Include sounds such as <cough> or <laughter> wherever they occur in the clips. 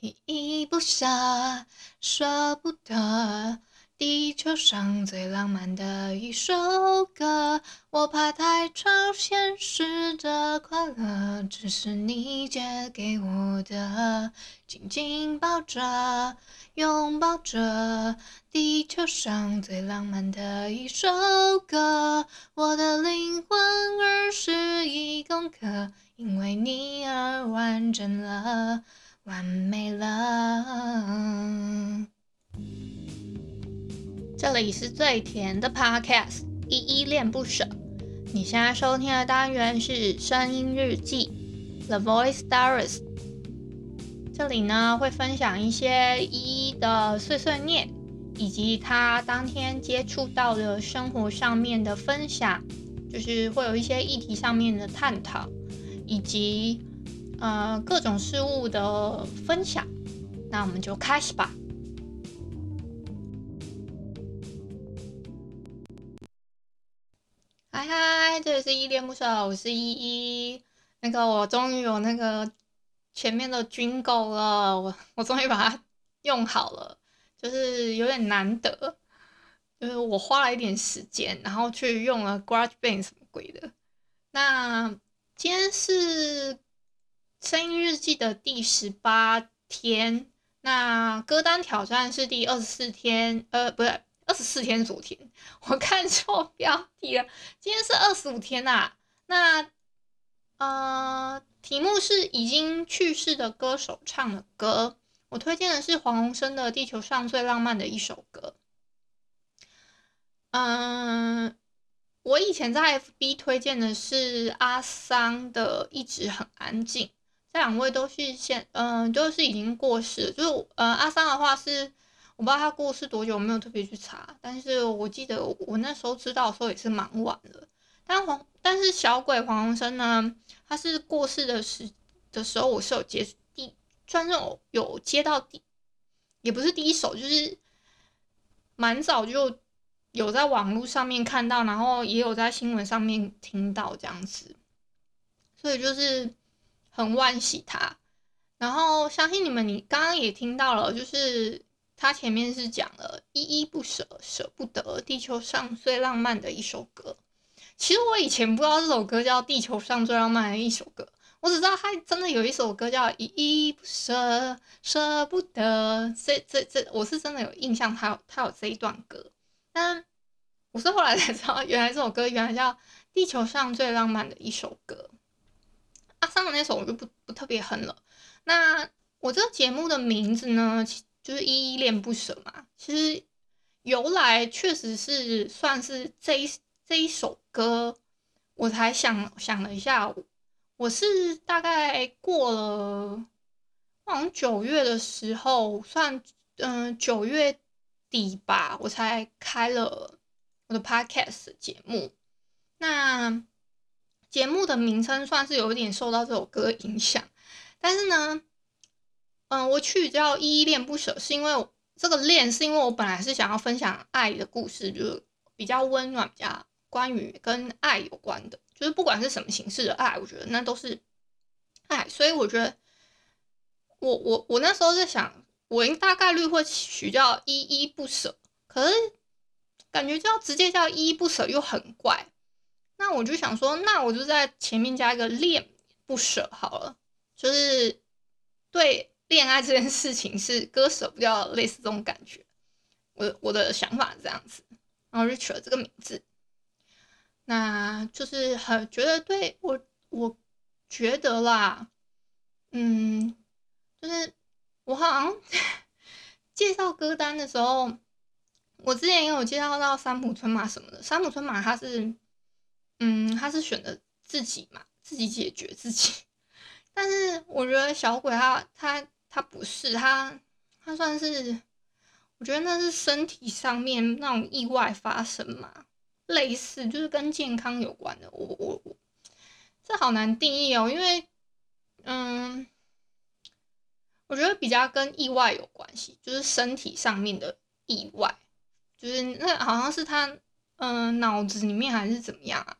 依依不舍，舍不得。地球上最浪漫的一首歌，我怕太超现实的快乐，只是你借给我的，紧紧抱着，拥抱着。地球上最浪漫的一首歌，我的灵魂二十一公克，因为你而完整了，完美了。这里是最甜的 Podcast，依依恋不舍。你现在收听的单元是声音日记，The Voice Diaries。这里呢会分享一些依依的碎碎念，以及他当天接触到的生活上面的分享，就是会有一些议题上面的探讨，以及呃各种事物的分享。那我们就开始吧。嗨嗨，这里是依恋不舍，我是依依。那个，我终于有那个前面的 jingle 了，我我终于把它用好了，就是有点难得，就是我花了一点时间，然后去用了 GarageBand 什么鬼的。那今天是声音日记的第十八天，那歌单挑战是第二十四天，呃，不是。二十四天昨天，我看错标题了。今天是二十五天啊。那呃，题目是已经去世的歌手唱的歌。我推荐的是黄鸿升的《地球上最浪漫的一首歌》。嗯、我以前在 FB 推荐的是阿桑的《一直很安静》。两位都是现，嗯、呃，都是已经过世。就是呃，阿三的话是。我不知道他过世多久，我没有特别去查，但是我记得我那时候知道的时候也是蛮晚的。但黄，但是小鬼黄鸿升呢，他是过世的时的时候，我是有接第，算是有有接到第，也不是第一手，就是蛮早就有在网络上面看到，然后也有在新闻上面听到这样子，所以就是很惋惜他。然后相信你们，你刚刚也听到了，就是。他前面是讲了依依不舍，舍不得地球上最浪漫的一首歌。其实我以前不知道这首歌叫地球上最浪漫的一首歌，我只知道他真的有一首歌叫依依不舍，舍不得。这这这，我是真的有印象，他有他有这一段歌。但我是后来才知道，原来这首歌原来叫地球上最浪漫的一首歌。那首我就不不特别哼了。那我这个节目的名字呢？就是依依恋不舍嘛，其实由来确实是算是这一这一首歌，我才想想了一下，我是大概过了，好像九月的时候，算嗯九月底吧，我才开了我的 podcast 节目。那节目的名称算是有一点受到这首歌影响，但是呢。嗯，我取叫依依恋不舍，是因为这个恋是因为我本来是想要分享爱的故事，就是比较温暖，比较关于跟爱有关的，就是不管是什么形式的爱，我觉得那都是爱，所以我觉得我我我那时候在想，我应大概率会取叫依依不舍，可是感觉叫直接叫依依不舍又很怪，那我就想说，那我就在前面加一个恋不舍好了，就是对。恋爱这件事情是割舍不掉，类似这种感觉。我我的想法这样子，然后就取了这个名字。那就是很觉得对我，我觉得啦，嗯，就是我好像 <laughs> 介绍歌单的时候，我之前也有介绍到三浦春马什么的。三浦春马他是，嗯，他是选择自己嘛，自己解决自己。<laughs> 但是我觉得小鬼他他。他不是他，他算是，我觉得那是身体上面那种意外发生嘛，类似就是跟健康有关的。我我我，这好难定义哦，因为，嗯，我觉得比较跟意外有关系，就是身体上面的意外，就是那好像是他，嗯，脑子里面还是怎么样啊？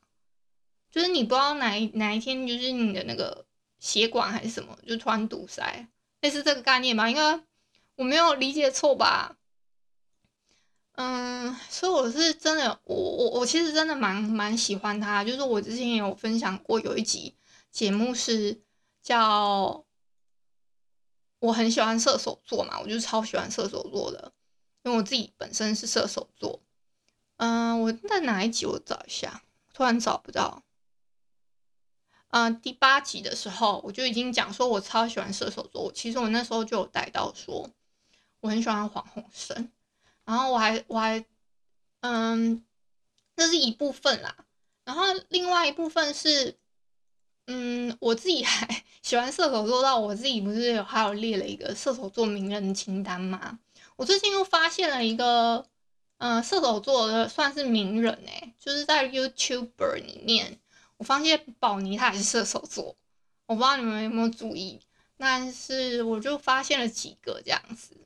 就是你不知道哪一哪一天，就是你的那个血管还是什么，就突然堵塞。类似这个概念吧？应该我没有理解错吧？嗯，所以我是真的，我我我其实真的蛮蛮喜欢他。就是我之前也有分享过，有一集节目是叫我很喜欢射手座嘛，我就超喜欢射手座的，因为我自己本身是射手座。嗯，我在哪一集？我找一下，突然找不到。嗯，第八集的时候我就已经讲说，我超喜欢射手座。其实我那时候就有带到说，我很喜欢黄鸿升。然后我还我还，嗯，这是一部分啦。然后另外一部分是，嗯，我自己还喜欢射手座到我自己不是有还有列了一个射手座名人清单吗？我最近又发现了一个，嗯，射手座的算是名人哎，就是在 YouTuber 里面，我发现宝妮他也是射手座，我不知道你们有没有注意，但是我就发现了几个这样子。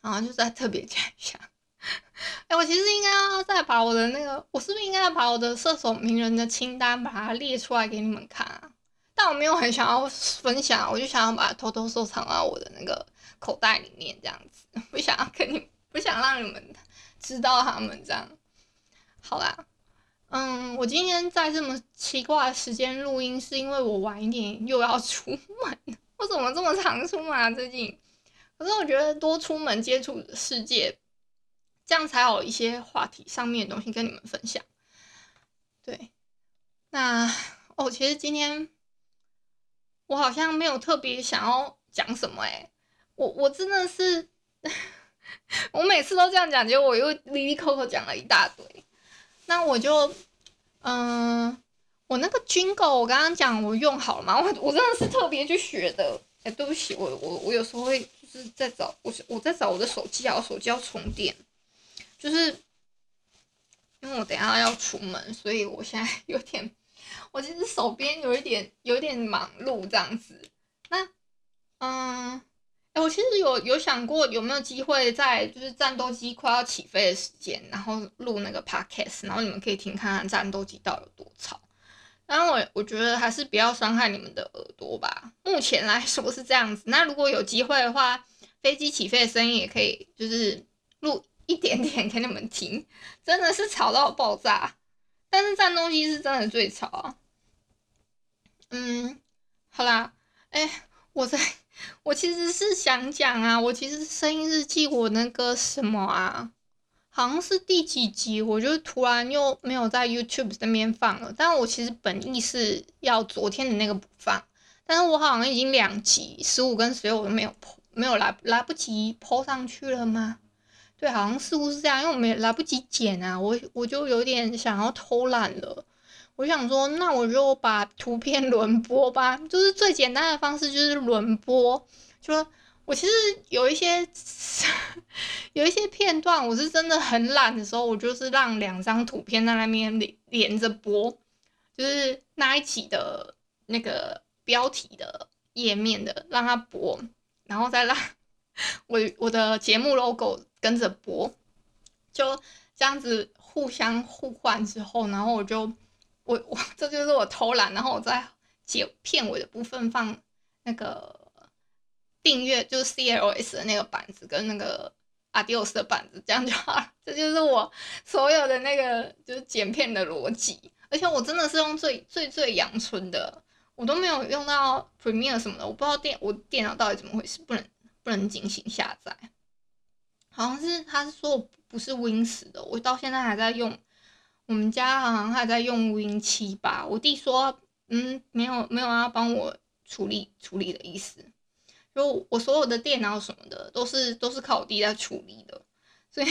然后就再特别讲一下，<laughs> 哎，我其实应该要再把我的那个，我是不是应该要把我的射手名人的清单把它列出来给你们看啊？但我没有很想要分享，我就想要把它偷偷收藏到我的那个口袋里面，这样子，不想要跟你，不想让你们知道他们这样。好啦，嗯，我今天在这么奇怪的时间录音，是因为我晚一点又要出门，我怎么这么常出门啊？最近？可是我觉得多出门接触世界，这样才有一些话题上面的东西跟你们分享。对，那哦，其实今天我好像没有特别想要讲什么诶，我我真的是，<laughs> 我每次都这样讲，结果我又哩哩扣扣讲了一大堆。那我就，嗯、我那个 Jingle 我刚刚讲我用好了吗？我我真的是特别去学的。哎，对不起，我我我有时候会。就是在找我，我在找我的手机啊，我手机要充电，就是因为我等下要出门，所以我现在有点，<laughs> 我其实手边有一点有一点忙碌这样子。那，嗯，哎，我其实有有想过有没有机会在就是战斗机快要起飞的时间，然后录那个 podcast，然后你们可以听看看战斗机到底有多吵。然后我我觉得还是不要伤害你们的耳朵吧。目前来说是这样子。那如果有机会的话，飞机起飞的声音也可以，就是录一点点给你们听。真的是吵到爆炸。但是战斗机是真的最吵。嗯，好啦，哎，我在，我其实是想讲啊，我其实声音日记我那个什么啊。好像是第几集，我就突然又没有在 YouTube 那边放了。但我其实本意是要昨天的那个不放，但是我好像已经两集十五跟十六我都没有 po，没有来来不及 po 上去了吗？对，好像似乎是这样，因为我没来不及剪啊，我我就有点想要偷懒了。我想说，那我就把图片 <laughs> 轮播吧，就是最简单的方式就是轮播，就。我其实有一些 <laughs> 有一些片段，我是真的很懒的时候，我就是让两张图片在那边连连着播，就是那一集的那个标题的页面的让它播，然后再让 <laughs> 我我的节目 logo 跟着播，就这样子互相互换之后，然后我就我我这就是我偷懒，然后我在剪片尾的部分放那个。订阅就是 CLS 的那个板子跟那个 Adios 的板子，这样就好。这就是我所有的那个就是剪片的逻辑，而且我真的是用最最最阳春的，我都没有用到 Premiere 什么的。我不知道电我电脑到底怎么回事，不能不能进行下载。好像是他是说我不是 Win 十的，我到现在还在用，我们家好像还在用 Win 七吧。我弟说，嗯，没有没有要帮我处理处理的意思。就我所有的电脑什么的都是都是靠我弟在处理的，所以，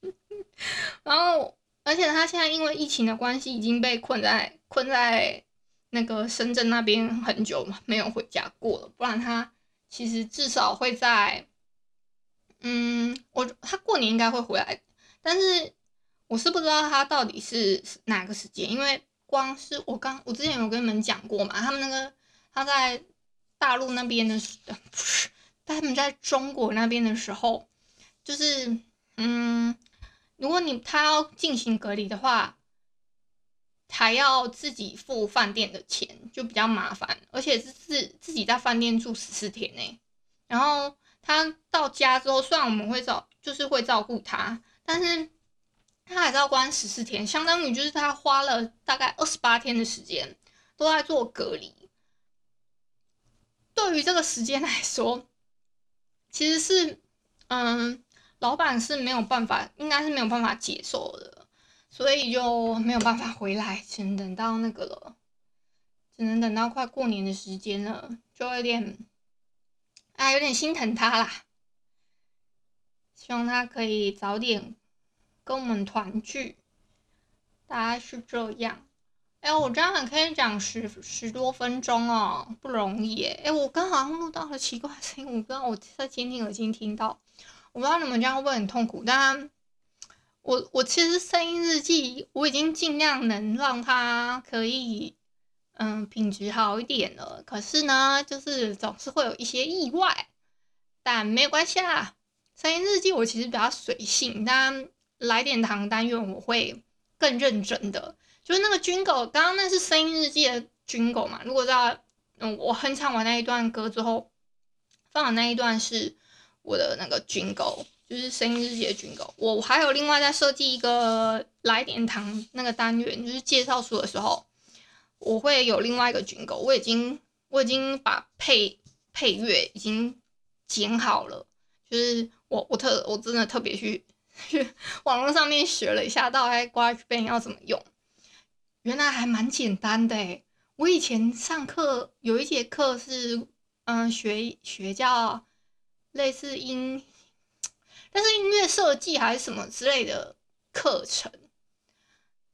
<laughs> 然后而且他现在因为疫情的关系已经被困在困在那个深圳那边很久嘛，没有回家过了，不然他其实至少会在，嗯，我他过年应该会回来，但是我是不知道他到底是哪个时间，因为光是我刚我之前有跟你们讲过嘛，他们那个他在。大陆那边的，不是他们在中国那边的时候，就是嗯，如果你他要进行隔离的话，还要自己付饭店的钱，就比较麻烦，而且是自自己在饭店住十四天呢，然后他到家之后，虽然我们会照，就是会照顾他，但是他还是要关十四天，相当于就是他花了大概二十八天的时间都在做隔离。对于这个时间来说，其实是，嗯，老板是没有办法，应该是没有办法接受的，所以就没有办法回来，只能等到那个了，只能等到快过年的时间了，就有点。啊，有点心疼他啦，希望他可以早点跟我们团聚。大概是这样。哎，我这样还可以讲十十多分钟哦，不容易耶。哎，我刚好像录到了奇怪声音，我不知道我在监听耳机听到，我不知道你们这样会不会很痛苦。但我我其实声音日记我已经尽量能让它可以。嗯，品质好一点了。可是呢，就是总是会有一些意外，但没有关系啦。声音日记我其实比较随性，但来点糖单元我会更认真的。就是那个军狗刚刚那是声音日记的军狗嘛？如果在嗯，我哼唱完那一段歌之后，放的那一段是我的那个军狗就是声音日记的军狗。我还有另外再设计一个来点糖那个单元，就是介绍书的时候。我会有另外一个军狗我已经我已经把配配乐已经剪好了，就是我我特我真的特别去去网络上面学了一下，到底 GarageBand 要怎么用，原来还蛮简单的诶。我以前上课有一节课是嗯学学叫类似音，但是音乐设计还是什么之类的课程。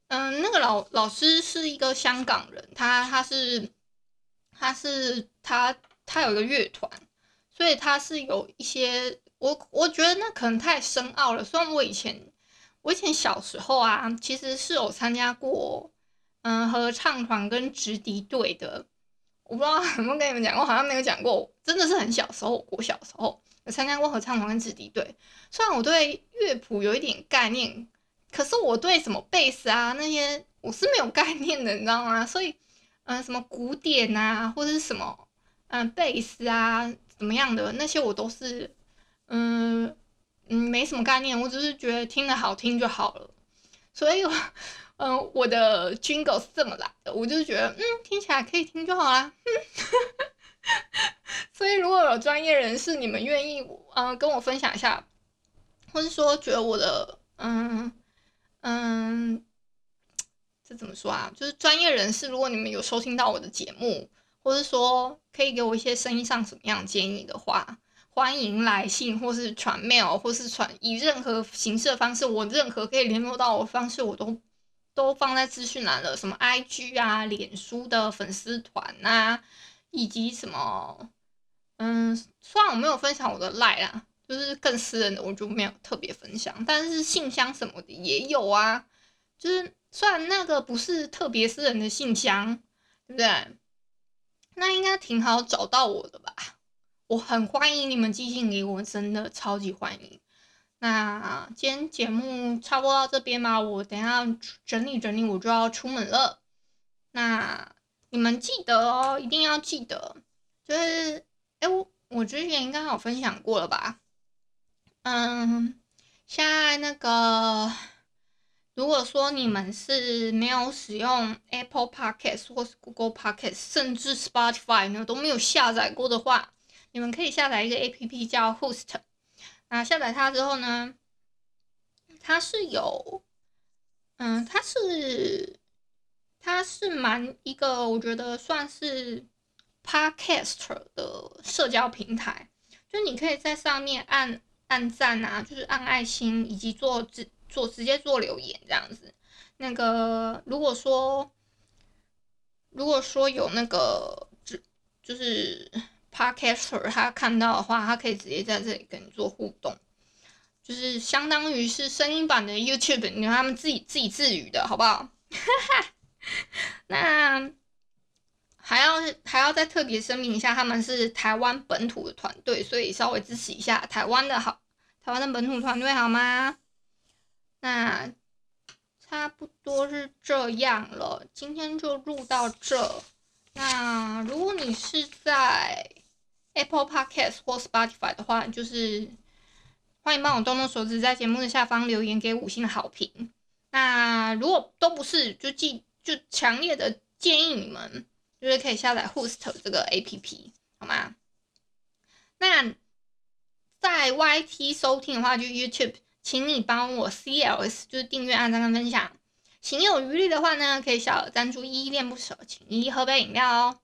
嗯，那个老老师是一个香港人，他他是他是他他有一个乐团，所以他是有一些我我觉得那可能太深奥了。虽然我以前我以前小时候啊，其实是有参加过嗯合唱团跟直笛队的，我不知道 <laughs> 有没有跟你们讲过，好像没有讲过。真的是很小时候，我小时候有参加过合唱团跟直笛队，虽然我对乐谱有一点概念。可是我对什么贝斯啊那些我是没有概念的，你知道吗？所以，嗯、什么古典啊，或者是什么，嗯，贝斯啊，怎么样的那些我都是，嗯嗯，没什么概念，我只是觉得听的好听就好了。所以，嗯、我的 Jingle 是这么来的，我就觉得，嗯，听起来可以听就好啦。<laughs> 所以，如果有专业人士，你们愿意，嗯、跟我分享一下，或是说觉得我的，嗯。嗯，这怎么说啊？就是专业人士，如果你们有收听到我的节目，或是说可以给我一些声音上什么样建议的话，欢迎来信，或是传 mail，或是传以任何形式的方式，我任何可以联络到我的方式，我都都放在资讯栏了。什么 IG 啊、脸书的粉丝团啊，以及什么，嗯，虽然我没有分享我的 line 啊。就是更私人的，我就没有特别分享。但是信箱什么的也有啊，就是虽然那个不是特别私人的信箱，对不对？那应该挺好找到我的吧？我很欢迎你们寄信给我，真的超级欢迎。那今天节目差不多到这边吧，我等下整理整理，我就要出门了。那你们记得哦，一定要记得。就是，哎，我我之前应该有分享过了吧？嗯，现在那个，如果说你们是没有使用 Apple Podcast 或是 Google Podcast，甚至 Spotify 呢都没有下载过的话，你们可以下载一个 APP 叫 Host。那下载它之后呢，它是有，嗯，它是，它是蛮一个，我觉得算是 Podcast 的社交平台，就你可以在上面按。按赞啊，就是按爱心，以及做直做直接做留言这样子。那个如果说如果说有那个就就是 Podcaster 他看到的话，他可以直接在这里跟你做互动，就是相当于是声音版的 YouTube，你看他们自己自己自语的好不好？<laughs> 那。还要还要再特别声明一下，他们是台湾本土的团队，所以稍微支持一下台湾的好，台湾的本土团队好吗？那差不多是这样了，今天就录到这。那如果你是在 Apple Podcast 或 Spotify 的话，就是欢迎帮我动动手指，在节目的下方留言给五星好评。那如果都不是，就记就强烈的建议你们，就是可以下载 Host 这个 APP，好吗？那在 YT 收听的话，就 YouTube，请你帮我 CLS，就是订阅、按赞跟分享。行有余力的话呢，可以小赞助，依依恋不舍，请依依喝杯饮料哦。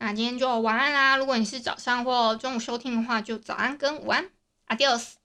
那今天就晚安啦！如果你是早上或中午收听的话，就早安跟午安，Adios。